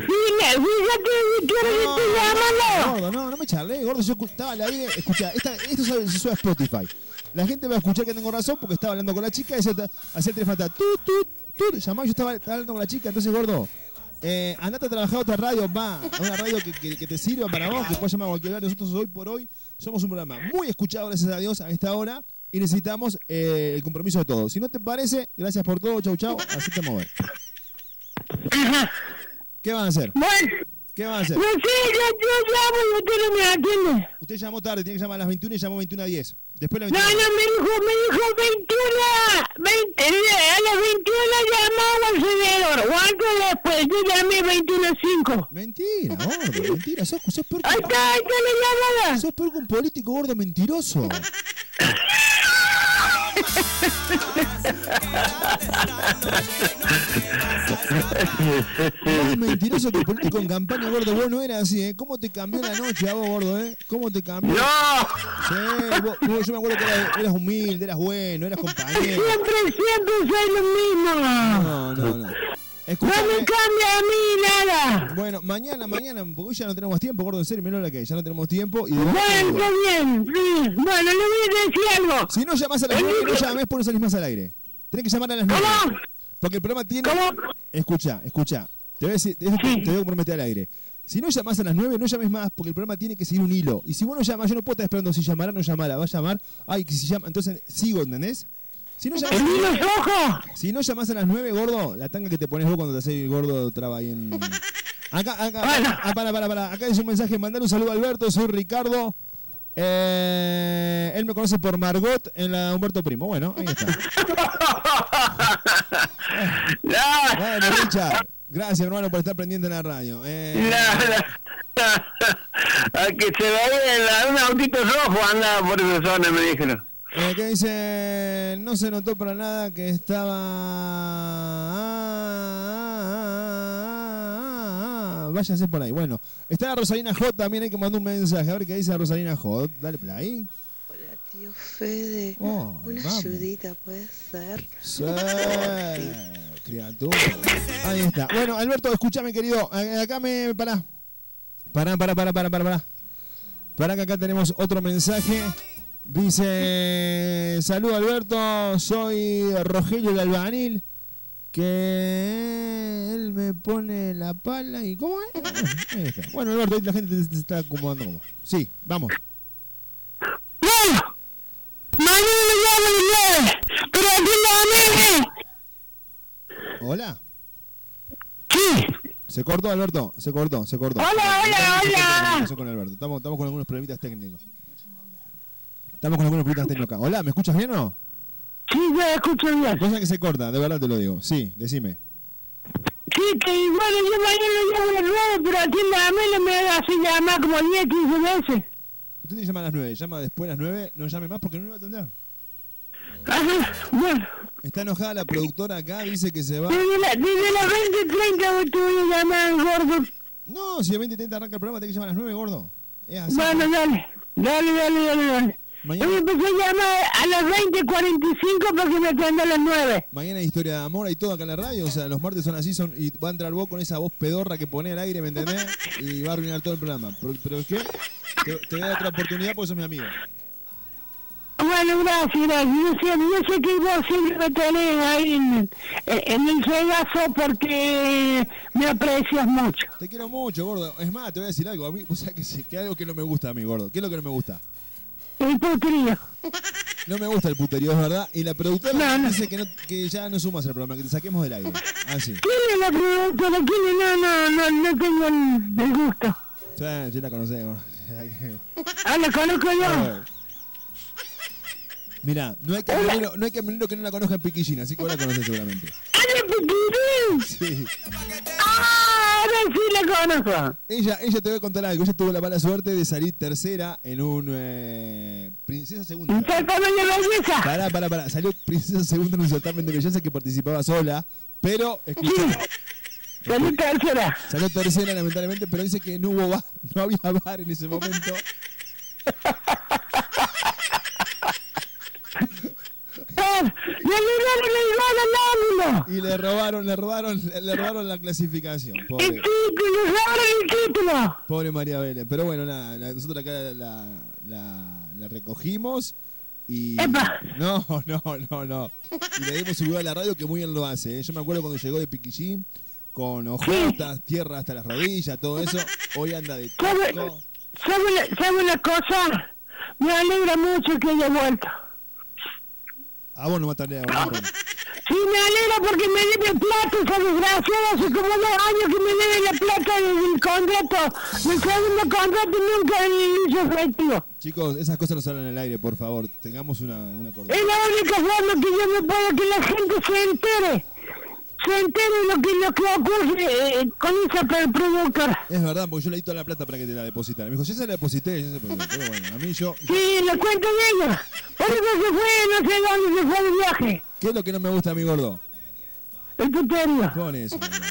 S11: Fíjate, fíjate, ¿qué hora
S7: No,
S11: que estoy llamando?
S7: Gordo, no, no me charlé, gordo. Yo estaba al aire. Escucha, esta, esto se sube a Spotify. La gente va a escuchar que tengo razón porque estaba hablando con la chica y hacía el teléfono. Tut, tut, tut. Llamaba, yo estaba, estaba hablando con la chica. Entonces, gordo, eh, andate a trabajar a otra radio, va. A una radio que, que- que te sirva para vos, que puedas llamar a cualquier hora. Nosotros hoy por hoy somos un programa muy escuchado, gracias a Dios, a esta hora. Y necesitamos eh, el compromiso de todos. Si no te parece, gracias por todo. Chau, chau. Así te mover. ¿Qué van a hacer?
S11: Bueno.
S7: ¿Qué van a hacer?
S11: No sé, yo, yo llamo y usted no me atiende.
S7: Usted llamó tarde, tiene que llamar a las 21 y llamó 21 a 10. Después la
S11: No,
S7: 21.
S11: no, me dijo, me dijo 21, 20, a las 21 llamaba al o o después, yo llamé 21 a 5.
S7: Mentira, gordo, mentira. Sos, sos peor que
S11: Ahí está, ahí está la llamada.
S7: Sos peor que un político gordo mentiroso. (laughs) (laughs) Más mentiroso que político en campaña, gordo. Vos no eras así, ¿eh? ¿Cómo te cambió la noche a vos, gordo, eh? ¿Cómo te cambió?
S11: ¡No!
S7: Sí, vos- vos- yo me acuerdo que eras, eras humilde, eras bueno, eras compañero.
S11: Siempre, siempre soy lo mismo.
S7: No, no, no.
S11: No me cambia a mí nada.
S7: Bueno, mañana, mañana, porque ya no tenemos tiempo, gordo, en serio, mirá la que ya no tenemos tiempo. Y
S11: Bueno, está bien. Bueno, le voy a decir algo.
S7: Si no llamás a las 9, no llamés, pues no salís más al aire. Tenés que llamar a las 9. Porque el programa tiene. Escucha, escucha. Te voy a decir, te, te voy a comprometer al aire. Si no llamás a las 9, no llames más, porque el programa tiene que seguir un hilo. Y si vos no llamas, yo no puedo estar esperando si llamará o no llamará. Va a llamar. Ay, que si llama. Entonces sigo, ¿entendés? Si no llamás,
S11: ¡El hilo es rojo!
S7: Si no llamás a las 9, gordo, la tanga que te pones vos cuando te haces el gordo traba ahí en. (laughs) Acá, acá, ah, para, para, para. Acá dice un mensaje, mandar un saludo a Alberto, soy Ricardo. Eh, él me conoce por Margot en la Humberto Primo. Bueno, ahí está. (laughs) Bueno, Richard, gracias hermano por estar pendiente en la radio. Eh, (laughs)
S11: A que se en un autito rojo andaba por esa zona, me dijeron.
S7: eh, ¿Qué dice? No se notó para nada que estaba. Ah, Váyase por ahí. Bueno, está la Rosalina J también. Hay que mandar un mensaje. A ver qué dice la Rosalina J. Dale play.
S19: Tío Fede,
S7: Oh,
S19: una
S7: vamos.
S19: ayudita puede ser.
S7: Sí, criatura. Ahí está. Bueno, Alberto, escúchame, querido. A- Acá me. Pará. Pará, pará, pará, pará, pará. Pará, Pará que acá tenemos otro mensaje. Dice: Saludo, Alberto. Soy Rogelio el albanil. Que él me pone la pala y. ¿Cómo es? Bueno, Alberto, ahí la gente te, te está acomodando. como. Sí, vamos.
S11: Mañana me llamo el 9, pero atiéndame.
S7: Hola.
S11: Sí.
S7: Se cortó, Alberto. Se cortó, se cortó.
S11: Hola, hola, hola.
S7: comunicación con Alberto. Estamos, estamos con algunos problemitas técnicos. Estamos con algunos problemitas técnicos acá. Hola, ¿me escuchas bien o no?
S11: Sí, yo escucho bien.
S7: Cosa que se corta, de verdad te lo digo. Sí, decime.
S11: Sí, que bueno, yo mañana llamo el 9, pero atiéndame, no me hace llamar como 10, 15 veces.
S7: Usted te llama a las 9, llama después a las 9, no llame más porque no me va a atender.
S11: Ajá, bueno.
S7: Está enojada la productora acá, dice que se va.
S11: Desde, la, las 20, 30 te voy a llamar, gordo.
S7: No, si a 20 y 30 arranca el programa, tenés que llamar a las 9, gordo. Es así.
S11: Bueno, dale. Dale, dale, dale, dale.
S7: Mañana-
S11: Yo me empecé a llamar a las 20.45 para que me atienda a las 9.
S7: Mañana hay historia de amor y todo acá en la radio. O sea, los martes son así son y va a entrar vos con esa voz pedorra que pone al aire, ¿me entendés? (laughs) Y va a arruinar todo el programa. Pero, pero es que te, te voy a dar otra oportunidad porque sos mi amigo.
S11: Bueno, gracias, gracias. Yo sé, yo sé que vos siempre me tenés ahí en, en el regazo porque me aprecias mucho.
S7: Te quiero mucho, gordo. Es más, te voy a decir algo. A mí, o sea, que, que algo que no me gusta a mí, gordo. ¿Qué es lo que no me gusta?
S11: El puterío.
S7: No me gusta el puterío, es verdad. Y la productora dice que, no- que ya no sumas el programa, que te saquemos del aire. Ah, sí.
S11: ¿Quién es la productora? ¿Quién es? No, no, no, no tengo el, el gusto.
S7: Ya, ya la conocemos.
S11: Ah, la conozco yo.
S7: Mira, no hay camionero, no hay camionero que no la conozca en Piquillín, así que vos la conoces seguramente.
S11: ¡Ay, Piquillín!
S7: Sí.
S11: ¡Ah, sí la conozco!
S7: Ella, ella te voy a contar algo. Ella tuvo la mala suerte de salir tercera en un eh, Princesa Segunda.
S11: ¿Un certamen de belleza?
S7: Pará, pará, pará. Salió Princesa Segunda en un certamen de belleza que participaba sola, pero escuchá.
S11: Salió tercera.
S7: Salió tercera, lamentablemente, pero dice que no hubo bar, no había bar en ese momento. (laughs)
S11: ¡Le libraron el gol al ángulo!
S7: Y le robaron, le robaron, le, robaron la clasificación.
S11: ¡El
S7: Pobre,
S11: título! ¡Le robaron el título!
S7: pobre María Vélez. Pero bueno, nada, nosotros acá la, la- la recogimos y. No, no, no, no. Y le dimos su lugar a la radio que muy bien lo hace. ¿eh? Yo me acuerdo cuando llegó de Piquillín, con hojotas, tierra hasta las rodillas, todo eso. Hoy anda de
S11: ¿Sabe, sabe, la- sabe una cosa? Me alegra mucho que haya vuelto.
S7: A vos no me tardé ahora.
S11: Sí, me alegra porque me debe plata esa desgraciada. Hace como dos años que me debe la plata del, contrato, del segundo contrato y nunca el hizo efectivo.
S7: Chicos, esas cosas no salen al aire, por favor. Tengamos una, una cordura.
S11: Es la única forma que yo me puedo que la gente se entere. Se entere lo que, lo que ocurre eh, con esa pro- productora.
S7: Es verdad, porque yo le di toda la plata para que te la depositara. Me dijo, ya se la deposité, ya se la deposité. Pero bueno, a mí yo...
S11: Sí, lo cuento de ella. Por eso se fue, no sé dónde se fue de viaje.
S7: ¿Qué es lo que no me gusta mi gordo?
S11: El puterío.
S7: Con eso. hermano.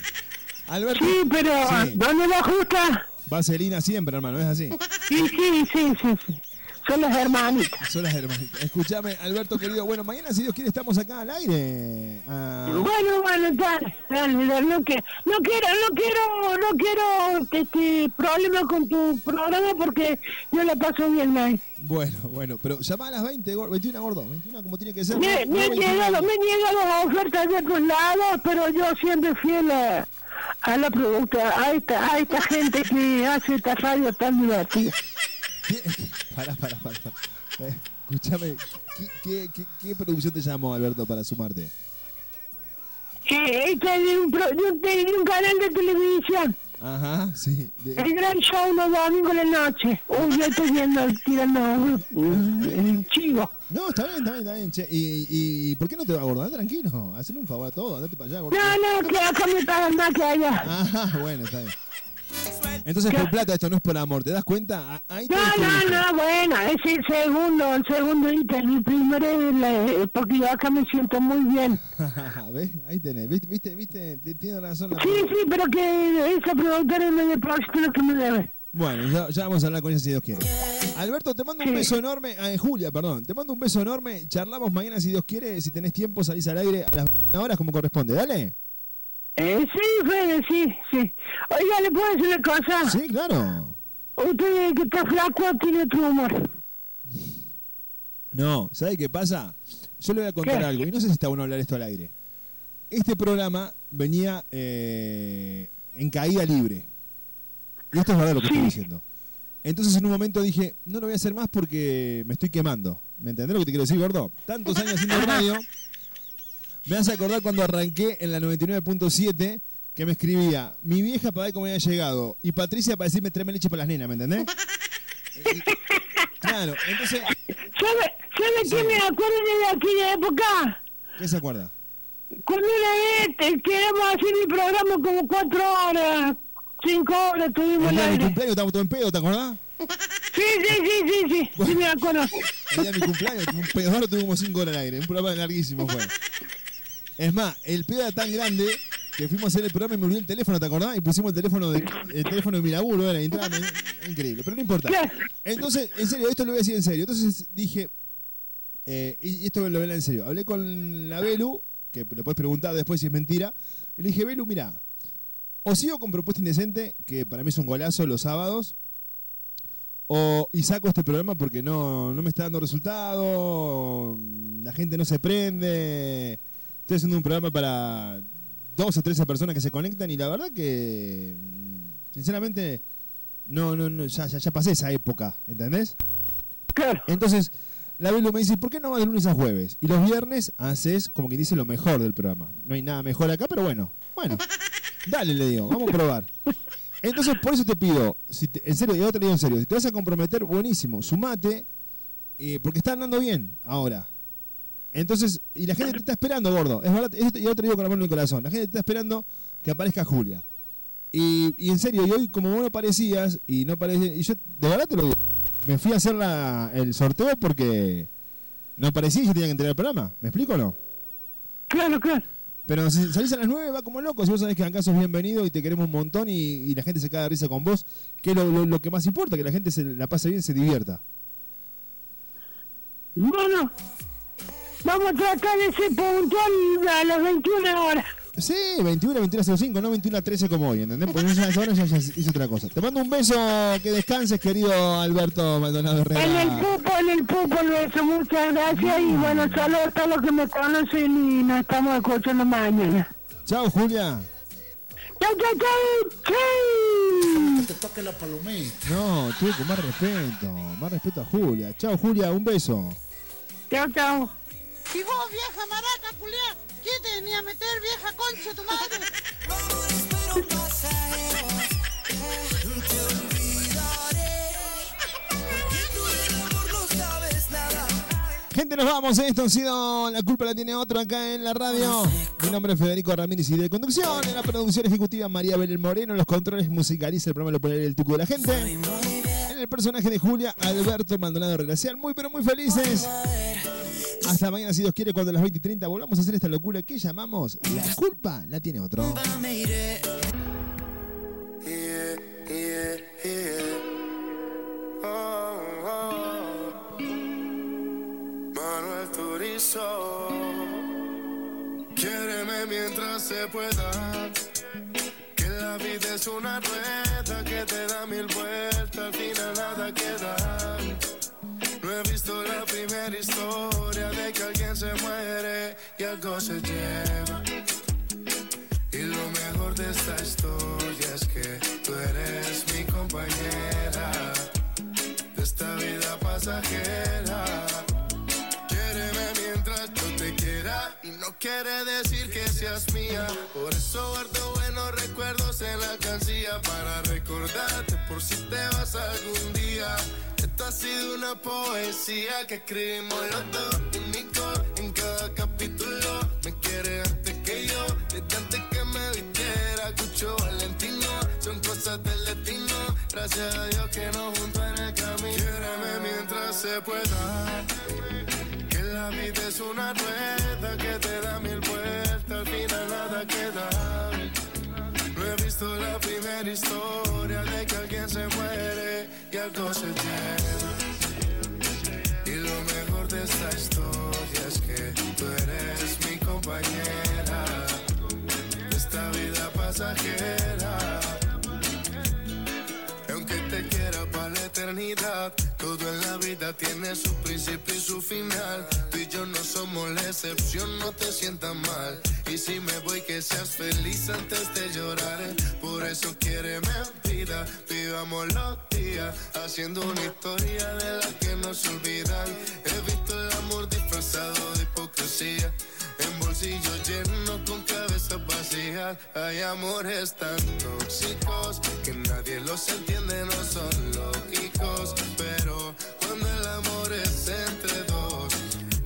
S7: Alberto.
S11: Sí, pero
S7: Sí.
S11: ¿dónde lo ajusta?
S7: Vaselina siempre, hermano, es así.
S11: Sí, sí, sí, sí, sí. Son las hermanitas.
S7: Son las hermanitas. Escúchame, Alberto querido. Bueno, mañana, si Dios quiere, estamos acá al aire. Ah,
S11: Bueno, bueno, dale, dale, dale, no, que, no quiero, no quiero, no quiero este problema con tu programa porque yo la paso bien ahí.
S7: bueno, bueno, pero llama a las 20, gordo, 21, gordo. 21 como tiene que ser.
S11: Me,
S7: ¿no?
S11: me han
S7: 21.
S11: llegado, me llegado ofertas de otros lados, pero yo siempre fiel a, a la productora, a esta, a esta gente que hace esta radio tan divertida. (laughs)
S7: Pará, pará, pará. pará. Eh, escúchame, ¿qué, qué, qué, qué producción te llamó, Alberto, para sumarte?
S11: Eh, esta es de un, pro- de un, de un canal de televisión.
S7: Ajá, sí. de-
S11: El gran show los domingos de la noche. Uy, yo estoy viendo, tirando uh, el chivo.
S7: No, está bien, está bien, está bien. Che. ¿Y, y por qué no te va a? Andá tranquilo, hacerle un favor a todo, andate para allá, gordo.
S11: No, no, que acá me pagan más que allá.
S7: Ajá, (laughs) bueno, está bien. Entonces por plata esto no es por amor, ¿te das cuenta? A- Ahí
S11: No, no, no, bueno, es el segundo, el segundo ítem. El primero es la- porque yo acá me siento muy bien. (laughs)
S7: ¿Ves? Ahí tenés, viste, viste, viste, tiene razón la
S11: Sí, sí, pero que esa productora me deposita lo que me debe.
S7: Bueno, ya, ya vamos a hablar con ella si Dios quiere. Alberto, te mando un beso enorme. Ah, Julia, perdón. Te mando un beso enorme. Charlamos mañana si Dios quiere. Si tenés tiempo, salís al aire a las 20 horas como corresponde. Dale.
S11: Eh, sí, Fede, sí, sí. Oiga, ¿le puedo decir una cosa?
S7: Sí, claro.
S11: Usted que está flaco tiene otro humor.
S7: No, ¿sabe qué pasa? Yo le voy a contar
S11: ¿Qué?
S7: algo. Y no sé si está bueno hablar esto al aire. Este programa venía eh, en caída libre. Y esto es verdad lo que estoy diciendo. Entonces en un momento dije, no lo voy a hacer más porque me estoy quemando. ¿Me entendés lo que te quiero decir, gordo? Tantos años haciendo radio. Me hace acordar cuando arranqué en la 99.7 que me escribía mi vieja para ver cómo había llegado y Patricia para decirme tráeme leche para las nenas, ¿me entendés? Y- claro, entonces...
S11: ¿Sabe, sabe qué me acuerdo de aquella época?
S7: ¿Qué se acuerda?
S11: Cuando una vez eh, queríamos hacer el programa como cuatro horas, cinco horas tuvimos
S7: El mi cumpleaños estábamos todos en pedo, ¿te acordás?
S11: Sí, sí, sí, sí, sí, sí me acuerdo.
S7: El día de mi cumpleaños, un pedorro tuvimos cinco horas al aire. Un programa larguísimo fue. Es más, el pedo era tan grande que fuimos a hacer el programa y me olvidé el teléfono, ¿te acordás? Y pusimos el teléfono de, el teléfono de mi laburo, era, me- increíble, pero no importa. Entonces, en serio, esto lo voy a decir en serio. Entonces dije, eh, y esto lo voy a en serio. Hablé con la Belu, que le puedes preguntar después si es mentira, y le dije, Belu, mira, o sigo con Propuesta Indecente, que para mí es un golazo los sábados, o, y saco este programa porque no, no me está dando resultado, la gente no se prende, estoy haciendo un programa para 12 o 13 personas que se conectan y la verdad que, mm, sinceramente, no, no, no, ya, ya, ya pasé esa época, ¿entendés? Entonces, la Belu me dice, ¿por qué no vas de lunes a jueves? Y los viernes haces, como quien dice, lo mejor del programa. No hay nada mejor acá, pero bueno, bueno, dale, le digo, vamos a probar. Entonces, por eso te pido, si te- en serio, y ahora te digo en serio, si te vas a comprometer, buenísimo, sumate, eh, porque está andando bien ahora. Entonces, y la gente te está esperando, gordo. Es verdad, yo te digo con la mano en el corazón. La gente te está esperando que aparezca Julia. Y, y en serio, y hoy como vos no parecías, y no parecía, y yo de verdad te lo digo, me fui a hacer la, el sorteo porque no parecía y yo tenía que entregar el programa. ¿Me explico o no?
S11: Claro, claro.
S7: Pero si salís a las 9 va como loco, si vos sabés que acá sos bienvenido y te queremos un montón y, y la gente se caga de risa con vos, que es lo, lo- lo que más importa, que la gente se la pase bien, se divierta.
S11: Bueno, vamos a tratar de ser puntual a las 21 horas.
S7: Sí, 21, 21.05, no 21.13 como hoy, ¿entendés? Porque ya esa hora ya, ya hice otra cosa. Te mando un beso, que descanses, querido Alberto Maldonado
S11: En el
S7: Herrera.
S11: pupo, en el pupo, lo beso, muchas gracias y bueno, saludos a todos los que me conocen y nos estamos escuchando mañana.
S7: Chao, Julia.
S11: ¡Chau, chau, chau! ¡Chau!
S20: Te toque la palomita.
S7: No, tuve con más respeto, más respeto a Julia. Chao, Julia, un beso.
S11: Chau, chau.
S21: Y vos, vieja maraca, culiá, ¿quién te venía a meter, vieja concha, tu madre?
S7: Gente, nos vamos. Esto ha sido La culpa la tiene otro acá en la radio. Mi nombre es Federico Ramírez y de conducción. En la producción ejecutiva María Belén Moreno. En los controles musicaliza el programa Lo pone el tuco de la gente. En el personaje de Julia, Alberto Maldonado Relacial. Muy, pero muy felices. Hasta mañana, si Dios quiere, cuando a las 20 y 30 volvamos a hacer esta locura que llamamos La culpa la tiene otro.
S22: Manuel Turizo. Quiéreme mientras se pueda. Que la vida es una rueda que te da mil vueltas, he visto la primera historia de que alguien se muere y algo se lleva. Y lo mejor de esta historia es que tú eres mi compañera de esta vida pasajera. Quiéreme mientras yo te quiera y no quiere decir que seas mía. Por eso guardo buenos recuerdos en la alcancía para recordarte por si te vas algún día. Sido una poesía que escribimos los dos único en cada capítulo. Me quiere antes que yo, desde antes que me vistiera. Cucho Valentino, son cosas del destino. Gracias a Dios que nos juntó en el camino. Quiéreme mientras se pueda. Que la vida es una rueda que te da mil vueltas, al final nada queda. He visto la primera historia de que alguien se muere y algo se lleva. Y lo mejor de esta historia es que tú eres mi compañera esta vida pasajera. Aunque te quiera para la eternidad, todo en la vida tiene su principio y su final. Tú y yo no somos la excepción, no te sientas mal. Y si me voy, que seas feliz antes de llorar. Por eso quiere vida, vivamos los días, haciendo una historia de la que no se olvidan. He visto el amor disfrazado de hipocresía. En bolsillos llenos con cabezas vacías Hay amores tan tóxicos Que nadie los entiende, no son Pero cuando el amor es entre dos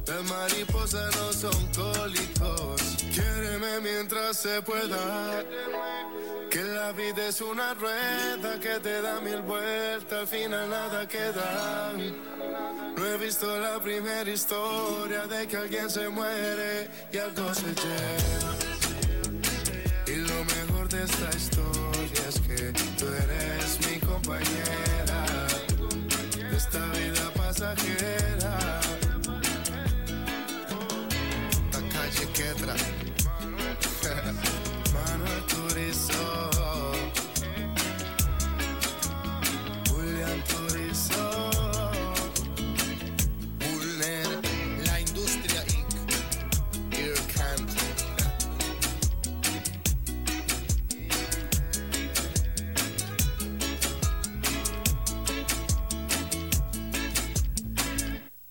S22: Las mariposas no son cólicos Quiéreme mientras se pueda Que la vida es una rueda Que te da mil vueltas Al final nada queda no he visto la primera historia de que alguien se muere y algo se lleva. Y lo contarte esta historia es que tú eres mi compañera. Esta vida